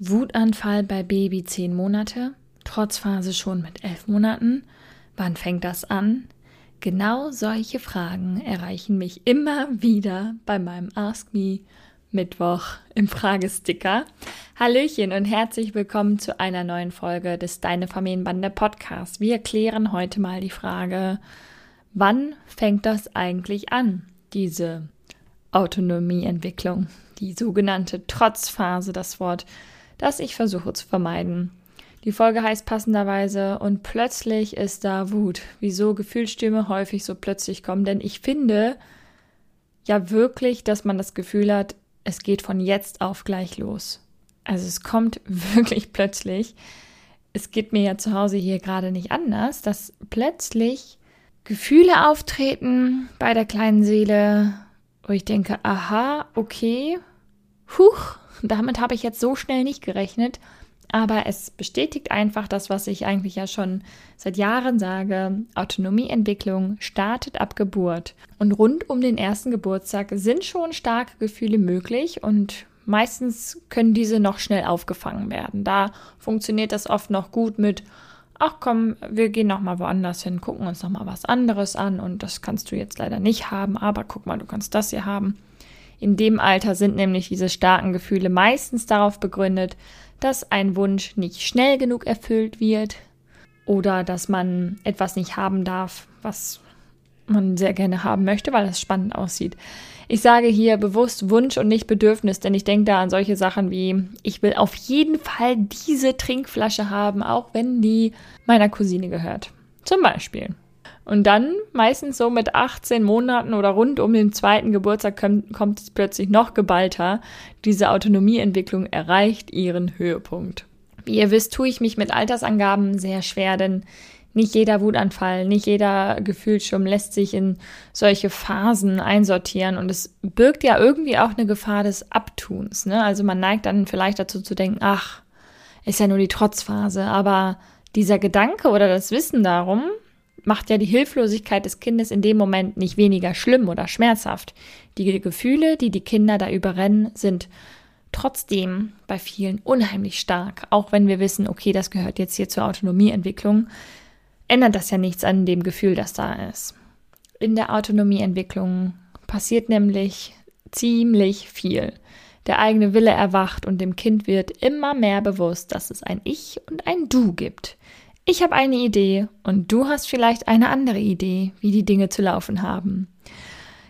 Wutanfall bei Baby 10 Monate, Trotzphase schon mit 11 Monaten. Wann fängt das an? Genau solche Fragen erreichen mich immer wieder bei meinem Ask Me Mittwoch im Fragesticker. Hallöchen und herzlich willkommen zu einer neuen Folge des Deine Familienbande Podcasts. Wir klären heute mal die Frage, wann fängt das eigentlich an, diese Autonomieentwicklung, die sogenannte Trotzphase, das Wort, das ich versuche zu vermeiden. Die Folge heißt passenderweise und plötzlich ist da Wut. Wieso Gefühlsstürme häufig so plötzlich kommen. Denn ich finde ja wirklich, dass man das Gefühl hat, es geht von jetzt auf gleich los. Also es kommt wirklich plötzlich. Es geht mir ja zu Hause hier gerade nicht anders, dass plötzlich Gefühle auftreten bei der kleinen Seele, wo ich denke, aha, okay, huch, damit habe ich jetzt so schnell nicht gerechnet. Aber es bestätigt einfach das, was ich eigentlich ja schon seit Jahren sage. Autonomieentwicklung startet ab Geburt. Und rund um den ersten Geburtstag sind schon starke Gefühle möglich und meistens können diese noch schnell aufgefangen werden. Da funktioniert das oft noch gut mit, ach komm, wir gehen noch mal woanders hin, gucken uns noch mal was anderes an und das kannst du jetzt leider nicht haben, aber guck mal, du kannst das hier haben. In dem Alter sind nämlich diese starken Gefühle meistens darauf begründet, dass ein Wunsch nicht schnell genug erfüllt wird oder dass man etwas nicht haben darf, was man sehr gerne haben möchte, weil es spannend aussieht. Ich sage hier bewusst Wunsch und nicht Bedürfnis, denn ich denke da an solche Sachen wie, ich will auf jeden Fall diese Trinkflasche haben, auch wenn die meiner Cousine gehört. Zum Beispiel. Und dann, meistens so mit 18 Monaten oder rund um den zweiten Geburtstag, kommt, es plötzlich noch geballter. Diese Autonomieentwicklung erreicht ihren Höhepunkt. Wie ihr wisst, tue ich mich mit Altersangaben sehr schwer, denn nicht jeder Wutanfall, nicht jeder Gefühlsschirm lässt sich in solche Phasen einsortieren und es birgt ja irgendwie auch eine Gefahr des Abtuns. Ne? Also man neigt dann vielleicht dazu zu denken, ach, ist ja nur die Trotzphase, aber dieser Gedanke oder das Wissen darum, macht ja die Hilflosigkeit des Kindes in dem Moment nicht weniger schlimm oder schmerzhaft. Die Gefühle, die die Kinder da überrennen, sind trotzdem bei vielen unheimlich stark. Auch wenn wir wissen, okay, das gehört jetzt hier zur Autonomieentwicklung, ändert das ja nichts an dem Gefühl, das da ist. In der Autonomieentwicklung passiert nämlich ziemlich viel. Der eigene Wille erwacht und dem Kind wird immer mehr bewusst, dass es ein Ich und ein Du gibt. Ich habe eine Idee und du hast vielleicht eine andere Idee, wie die Dinge zu laufen haben.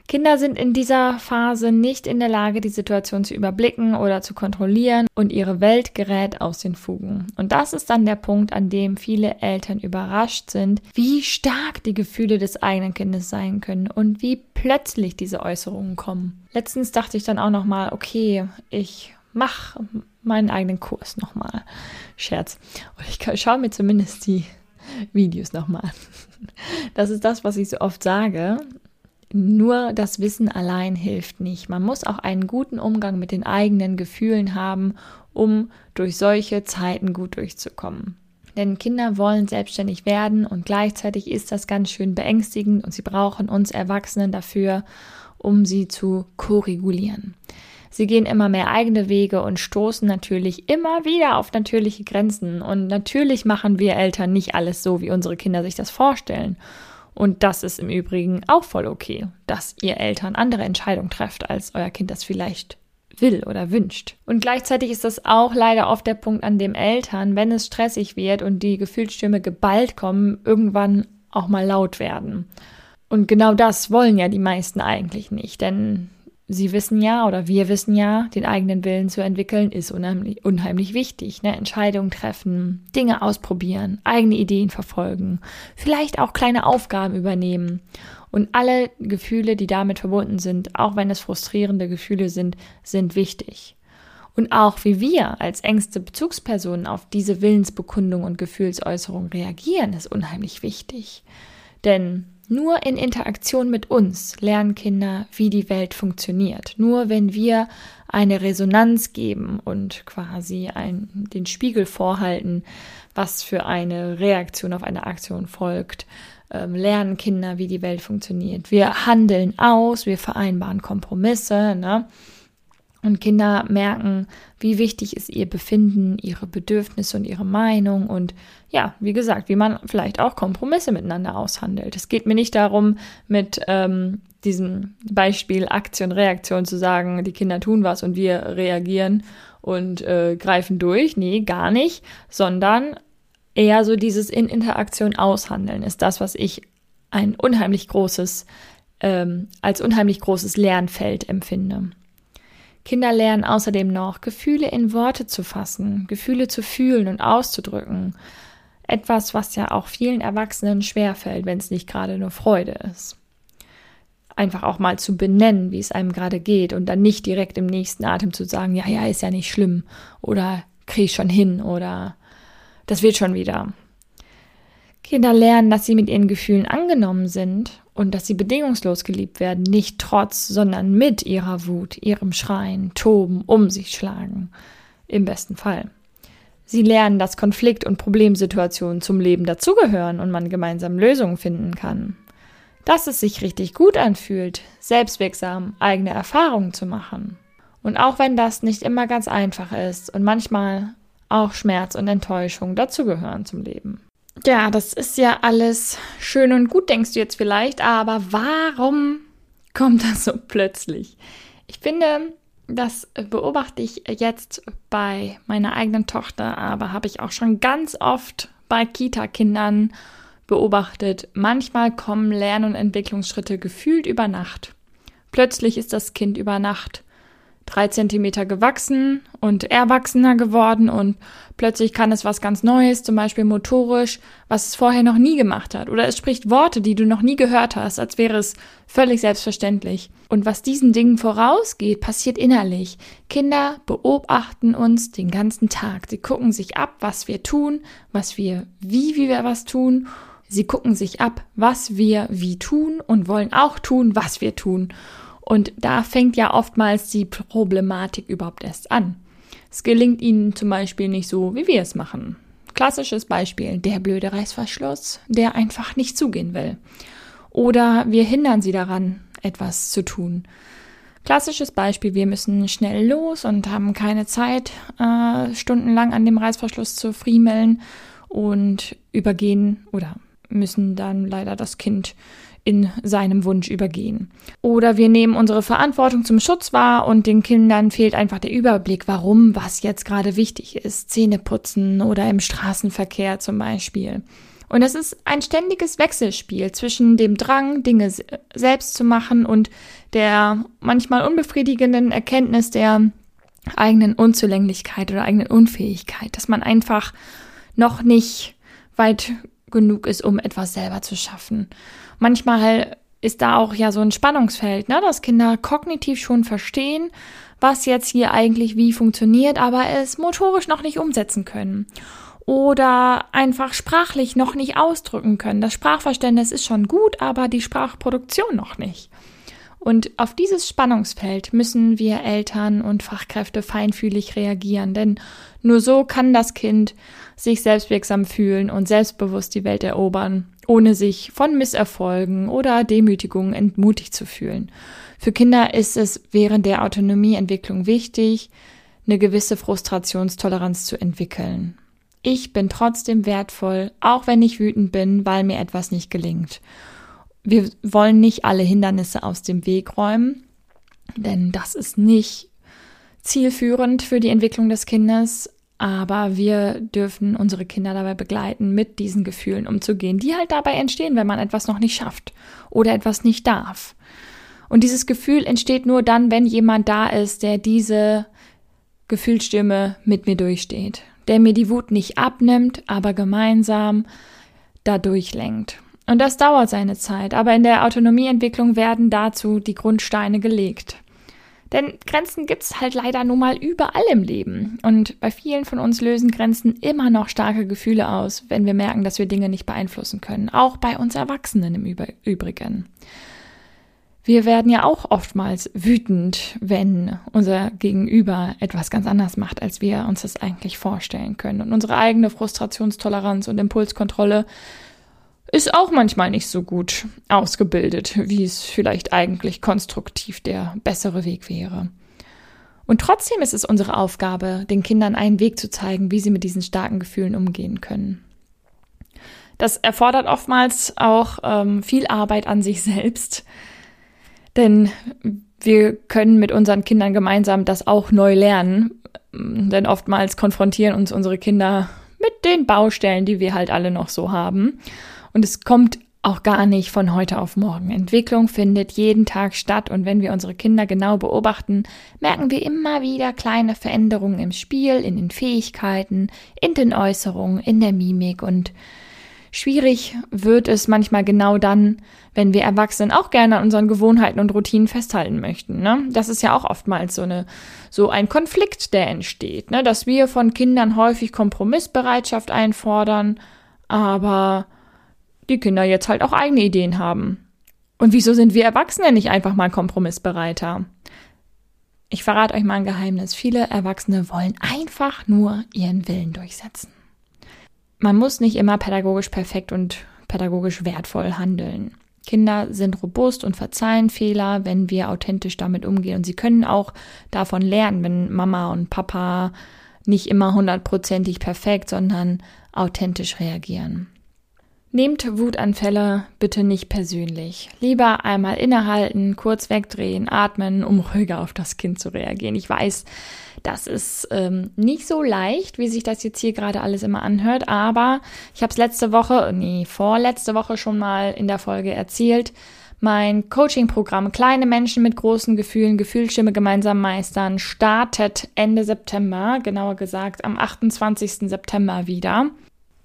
Kinder sind in dieser Phase nicht in der Lage, die Situation zu überblicken oder zu kontrollieren und ihre Welt gerät aus den Fugen. Und das ist dann der Punkt, an dem viele Eltern überrascht sind, wie stark die Gefühle des eigenen Kindes sein können und wie plötzlich diese Äußerungen kommen. Letztens dachte ich dann auch noch mal, okay, ich mach meinen eigenen Kurs nochmal. Scherz. Und ich schaue mir zumindest die Videos nochmal an. Das ist das, was ich so oft sage. Nur das Wissen allein hilft nicht. Man muss auch einen guten Umgang mit den eigenen Gefühlen haben, um durch solche Zeiten gut durchzukommen. Denn Kinder wollen selbstständig werden und gleichzeitig ist das ganz schön beängstigend und sie brauchen uns Erwachsenen dafür, um sie zu korrigulieren. Sie gehen immer mehr eigene Wege und stoßen natürlich immer wieder auf natürliche Grenzen. Und natürlich machen wir Eltern nicht alles so, wie unsere Kinder sich das vorstellen. Und das ist im Übrigen auch voll okay, dass ihr Eltern andere Entscheidungen trefft, als euer Kind das vielleicht will oder wünscht. Und gleichzeitig ist das auch leider oft der Punkt, an dem Eltern, wenn es stressig wird und die Gefühlsstürme geballt kommen, irgendwann auch mal laut werden. Und genau das wollen ja die meisten eigentlich nicht, denn Sie wissen ja oder wir wissen ja, den eigenen Willen zu entwickeln ist unheimlich, unheimlich wichtig. Ne? Entscheidungen treffen, Dinge ausprobieren, eigene Ideen verfolgen, vielleicht auch kleine Aufgaben übernehmen. Und alle Gefühle, die damit verbunden sind, auch wenn es frustrierende Gefühle sind, sind wichtig. Und auch wie wir als engste Bezugspersonen auf diese Willensbekundung und Gefühlsäußerung reagieren, ist unheimlich wichtig. Denn nur in Interaktion mit uns lernen Kinder, wie die Welt funktioniert. Nur wenn wir eine Resonanz geben und quasi ein, den Spiegel vorhalten, was für eine Reaktion auf eine Aktion folgt, ähm, lernen Kinder, wie die Welt funktioniert. Wir handeln aus, wir vereinbaren Kompromisse, ne? Und Kinder merken, wie wichtig ist ihr Befinden, ihre Bedürfnisse und ihre Meinung und ja, wie gesagt, wie man vielleicht auch Kompromisse miteinander aushandelt. Es geht mir nicht darum, mit ähm, diesem Beispiel Aktion, Reaktion zu sagen, die Kinder tun was und wir reagieren und äh, greifen durch. Nee, gar nicht, sondern eher so dieses in Interaktion aushandeln ist das, was ich ein unheimlich großes, ähm, als unheimlich großes Lernfeld empfinde. Kinder lernen außerdem noch, Gefühle in Worte zu fassen, Gefühle zu fühlen und auszudrücken. Etwas, was ja auch vielen Erwachsenen schwerfällt, wenn es nicht gerade nur Freude ist. Einfach auch mal zu benennen, wie es einem gerade geht und dann nicht direkt im nächsten Atem zu sagen, ja, ja, ist ja nicht schlimm oder krieg ich schon hin oder das wird schon wieder. Kinder lernen, dass sie mit ihren Gefühlen angenommen sind und dass sie bedingungslos geliebt werden, nicht trotz, sondern mit ihrer Wut, ihrem Schreien, Toben, um sich schlagen. Im besten Fall. Sie lernen, dass Konflikt- und Problemsituationen zum Leben dazugehören und man gemeinsam Lösungen finden kann. Dass es sich richtig gut anfühlt, selbstwirksam eigene Erfahrungen zu machen. Und auch wenn das nicht immer ganz einfach ist und manchmal auch Schmerz und Enttäuschung dazugehören zum Leben. Ja, das ist ja alles schön und gut, denkst du jetzt vielleicht, aber warum kommt das so plötzlich? Ich finde, das beobachte ich jetzt bei meiner eigenen Tochter, aber habe ich auch schon ganz oft bei Kita-Kindern beobachtet. Manchmal kommen Lern- und Entwicklungsschritte gefühlt über Nacht. Plötzlich ist das Kind über Nacht drei Zentimeter gewachsen und erwachsener geworden und plötzlich kann es was ganz Neues, zum Beispiel motorisch, was es vorher noch nie gemacht hat. Oder es spricht Worte, die du noch nie gehört hast, als wäre es völlig selbstverständlich. Und was diesen Dingen vorausgeht, passiert innerlich. Kinder beobachten uns den ganzen Tag. Sie gucken sich ab, was wir tun, was wir, wie, wie wir was tun. Sie gucken sich ab, was wir wie tun und wollen auch tun, was wir tun. Und da fängt ja oftmals die Problematik überhaupt erst an. Es gelingt ihnen zum Beispiel nicht so, wie wir es machen. Klassisches Beispiel, der blöde Reißverschluss, der einfach nicht zugehen will. Oder wir hindern sie daran, etwas zu tun. Klassisches Beispiel, wir müssen schnell los und haben keine Zeit, äh, stundenlang an dem Reißverschluss zu friemeln und übergehen oder müssen dann leider das Kind in seinem Wunsch übergehen. Oder wir nehmen unsere Verantwortung zum Schutz wahr und den Kindern fehlt einfach der Überblick, warum was jetzt gerade wichtig ist. Zähne putzen oder im Straßenverkehr zum Beispiel. Und es ist ein ständiges Wechselspiel zwischen dem Drang, Dinge selbst zu machen und der manchmal unbefriedigenden Erkenntnis der eigenen Unzulänglichkeit oder eigenen Unfähigkeit, dass man einfach noch nicht weit genug ist, um etwas selber zu schaffen manchmal ist da auch ja so ein Spannungsfeld, ne, dass Kinder kognitiv schon verstehen, was jetzt hier eigentlich wie funktioniert, aber es motorisch noch nicht umsetzen können. Oder einfach sprachlich noch nicht ausdrücken können. Das Sprachverständnis ist schon gut, aber die Sprachproduktion noch nicht. Und auf dieses Spannungsfeld müssen wir Eltern und Fachkräfte feinfühlig reagieren, denn nur so kann das Kind sich selbstwirksam fühlen und selbstbewusst die Welt erobern ohne sich von Misserfolgen oder Demütigungen entmutigt zu fühlen. Für Kinder ist es während der Autonomieentwicklung wichtig, eine gewisse Frustrationstoleranz zu entwickeln. Ich bin trotzdem wertvoll, auch wenn ich wütend bin, weil mir etwas nicht gelingt. Wir wollen nicht alle Hindernisse aus dem Weg räumen, denn das ist nicht zielführend für die Entwicklung des Kindes, aber wir dürfen unsere Kinder dabei begleiten, mit diesen Gefühlen umzugehen, die halt dabei entstehen, wenn man etwas noch nicht schafft oder etwas nicht darf. Und dieses Gefühl entsteht nur dann, wenn jemand da ist, der diese Gefühlsstimme mit mir durchsteht, der mir die Wut nicht abnimmt, aber gemeinsam da durchlenkt. Und das dauert seine Zeit, aber in der Autonomieentwicklung werden dazu die Grundsteine gelegt. Denn Grenzen gibt es halt leider nun mal überall im Leben. Und bei vielen von uns lösen Grenzen immer noch starke Gefühle aus, wenn wir merken, dass wir Dinge nicht beeinflussen können. Auch bei uns Erwachsenen im Übrigen. Wir werden ja auch oftmals wütend, wenn unser Gegenüber etwas ganz anders macht, als wir uns das eigentlich vorstellen können. Und unsere eigene Frustrationstoleranz und Impulskontrolle ist auch manchmal nicht so gut ausgebildet, wie es vielleicht eigentlich konstruktiv der bessere Weg wäre. Und trotzdem ist es unsere Aufgabe, den Kindern einen Weg zu zeigen, wie sie mit diesen starken Gefühlen umgehen können. Das erfordert oftmals auch ähm, viel Arbeit an sich selbst, denn wir können mit unseren Kindern gemeinsam das auch neu lernen, denn oftmals konfrontieren uns unsere Kinder mit den Baustellen, die wir halt alle noch so haben. Und es kommt auch gar nicht von heute auf morgen. Entwicklung findet jeden Tag statt und wenn wir unsere Kinder genau beobachten, merken wir immer wieder kleine Veränderungen im Spiel, in den Fähigkeiten, in den Äußerungen, in der Mimik und schwierig wird es manchmal genau dann, wenn wir Erwachsenen auch gerne an unseren Gewohnheiten und Routinen festhalten möchten. Ne? Das ist ja auch oftmals so eine so ein Konflikt, der entsteht, ne? dass wir von Kindern häufig Kompromissbereitschaft einfordern, aber die Kinder jetzt halt auch eigene Ideen haben. Und wieso sind wir Erwachsene nicht einfach mal kompromissbereiter? Ich verrate euch mal ein Geheimnis. Viele Erwachsene wollen einfach nur ihren Willen durchsetzen. Man muss nicht immer pädagogisch perfekt und pädagogisch wertvoll handeln. Kinder sind robust und verzeihen Fehler, wenn wir authentisch damit umgehen. Und sie können auch davon lernen, wenn Mama und Papa nicht immer hundertprozentig perfekt, sondern authentisch reagieren. Nehmt Wutanfälle bitte nicht persönlich. Lieber einmal innehalten, kurz wegdrehen, atmen, um ruhiger auf das Kind zu reagieren. Ich weiß, das ist ähm, nicht so leicht, wie sich das jetzt hier gerade alles immer anhört, aber ich habe es letzte Woche, nee, vorletzte Woche schon mal in der Folge erzählt. Mein Coaching-Programm Kleine Menschen mit großen Gefühlen, Gefühlsstimme gemeinsam meistern startet Ende September, genauer gesagt am 28. September wieder.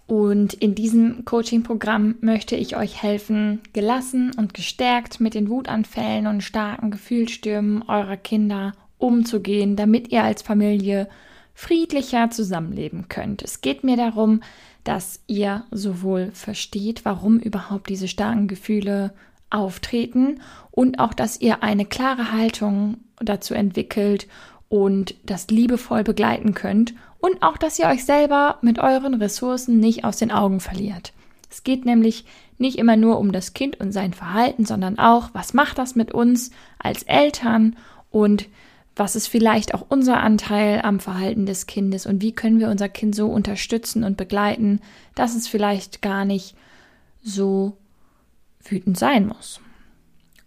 Und in diesem Coaching-Programm möchte ich euch helfen, gelassen und gestärkt mit den Wutanfällen und starken Gefühlsstürmen eurer Kinder umzugehen, damit ihr als Familie friedlicher zusammenleben könnt. Es geht mir darum, dass ihr sowohl versteht, warum überhaupt diese starken Gefühle auftreten und auch, dass ihr eine klare Haltung dazu entwickelt und das liebevoll begleiten könnt und auch, dass ihr euch selber mit euren Ressourcen nicht aus den Augen verliert. Es geht nämlich nicht immer nur um das Kind und sein Verhalten, sondern auch, was macht das mit uns als Eltern und was ist vielleicht auch unser Anteil am Verhalten des Kindes und wie können wir unser Kind so unterstützen und begleiten, dass es vielleicht gar nicht so wütend sein muss.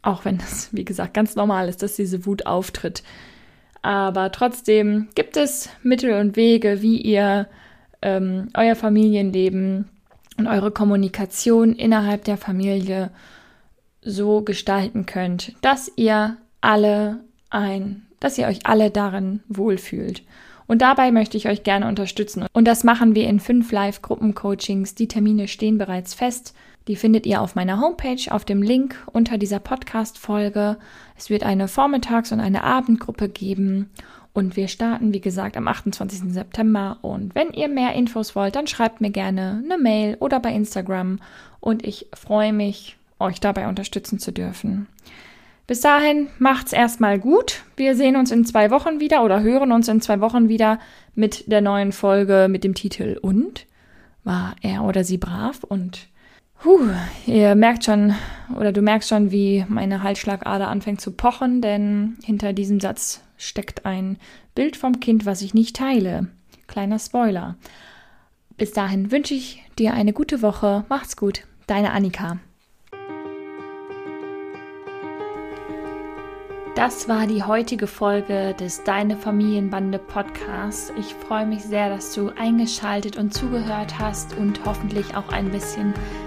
Auch wenn das, wie gesagt, ganz normal ist, dass diese Wut auftritt. Aber trotzdem gibt es Mittel und Wege, wie ihr ähm, euer Familienleben und eure Kommunikation innerhalb der Familie so gestalten könnt, dass ihr alle ein, dass ihr euch alle darin wohlfühlt. Und dabei möchte ich euch gerne unterstützen. Und das machen wir in fünf Live-Gruppen-Coachings. Die Termine stehen bereits fest. Die findet ihr auf meiner Homepage auf dem Link unter dieser Podcast-Folge. Es wird eine Vormittags- und eine Abendgruppe geben. Und wir starten, wie gesagt, am 28. September. Und wenn ihr mehr Infos wollt, dann schreibt mir gerne eine Mail oder bei Instagram. Und ich freue mich, euch dabei unterstützen zu dürfen. Bis dahin macht's erstmal gut. Wir sehen uns in zwei Wochen wieder oder hören uns in zwei Wochen wieder mit der neuen Folge mit dem Titel Und? War er oder sie brav? Und Puh, ihr merkt schon, oder du merkst schon, wie meine Halsschlagader anfängt zu pochen, denn hinter diesem Satz steckt ein Bild vom Kind, was ich nicht teile. Kleiner Spoiler. Bis dahin wünsche ich dir eine gute Woche. Macht's gut. Deine Annika. Das war die heutige Folge des Deine Familienbande Podcasts. Ich freue mich sehr, dass du eingeschaltet und zugehört hast und hoffentlich auch ein bisschen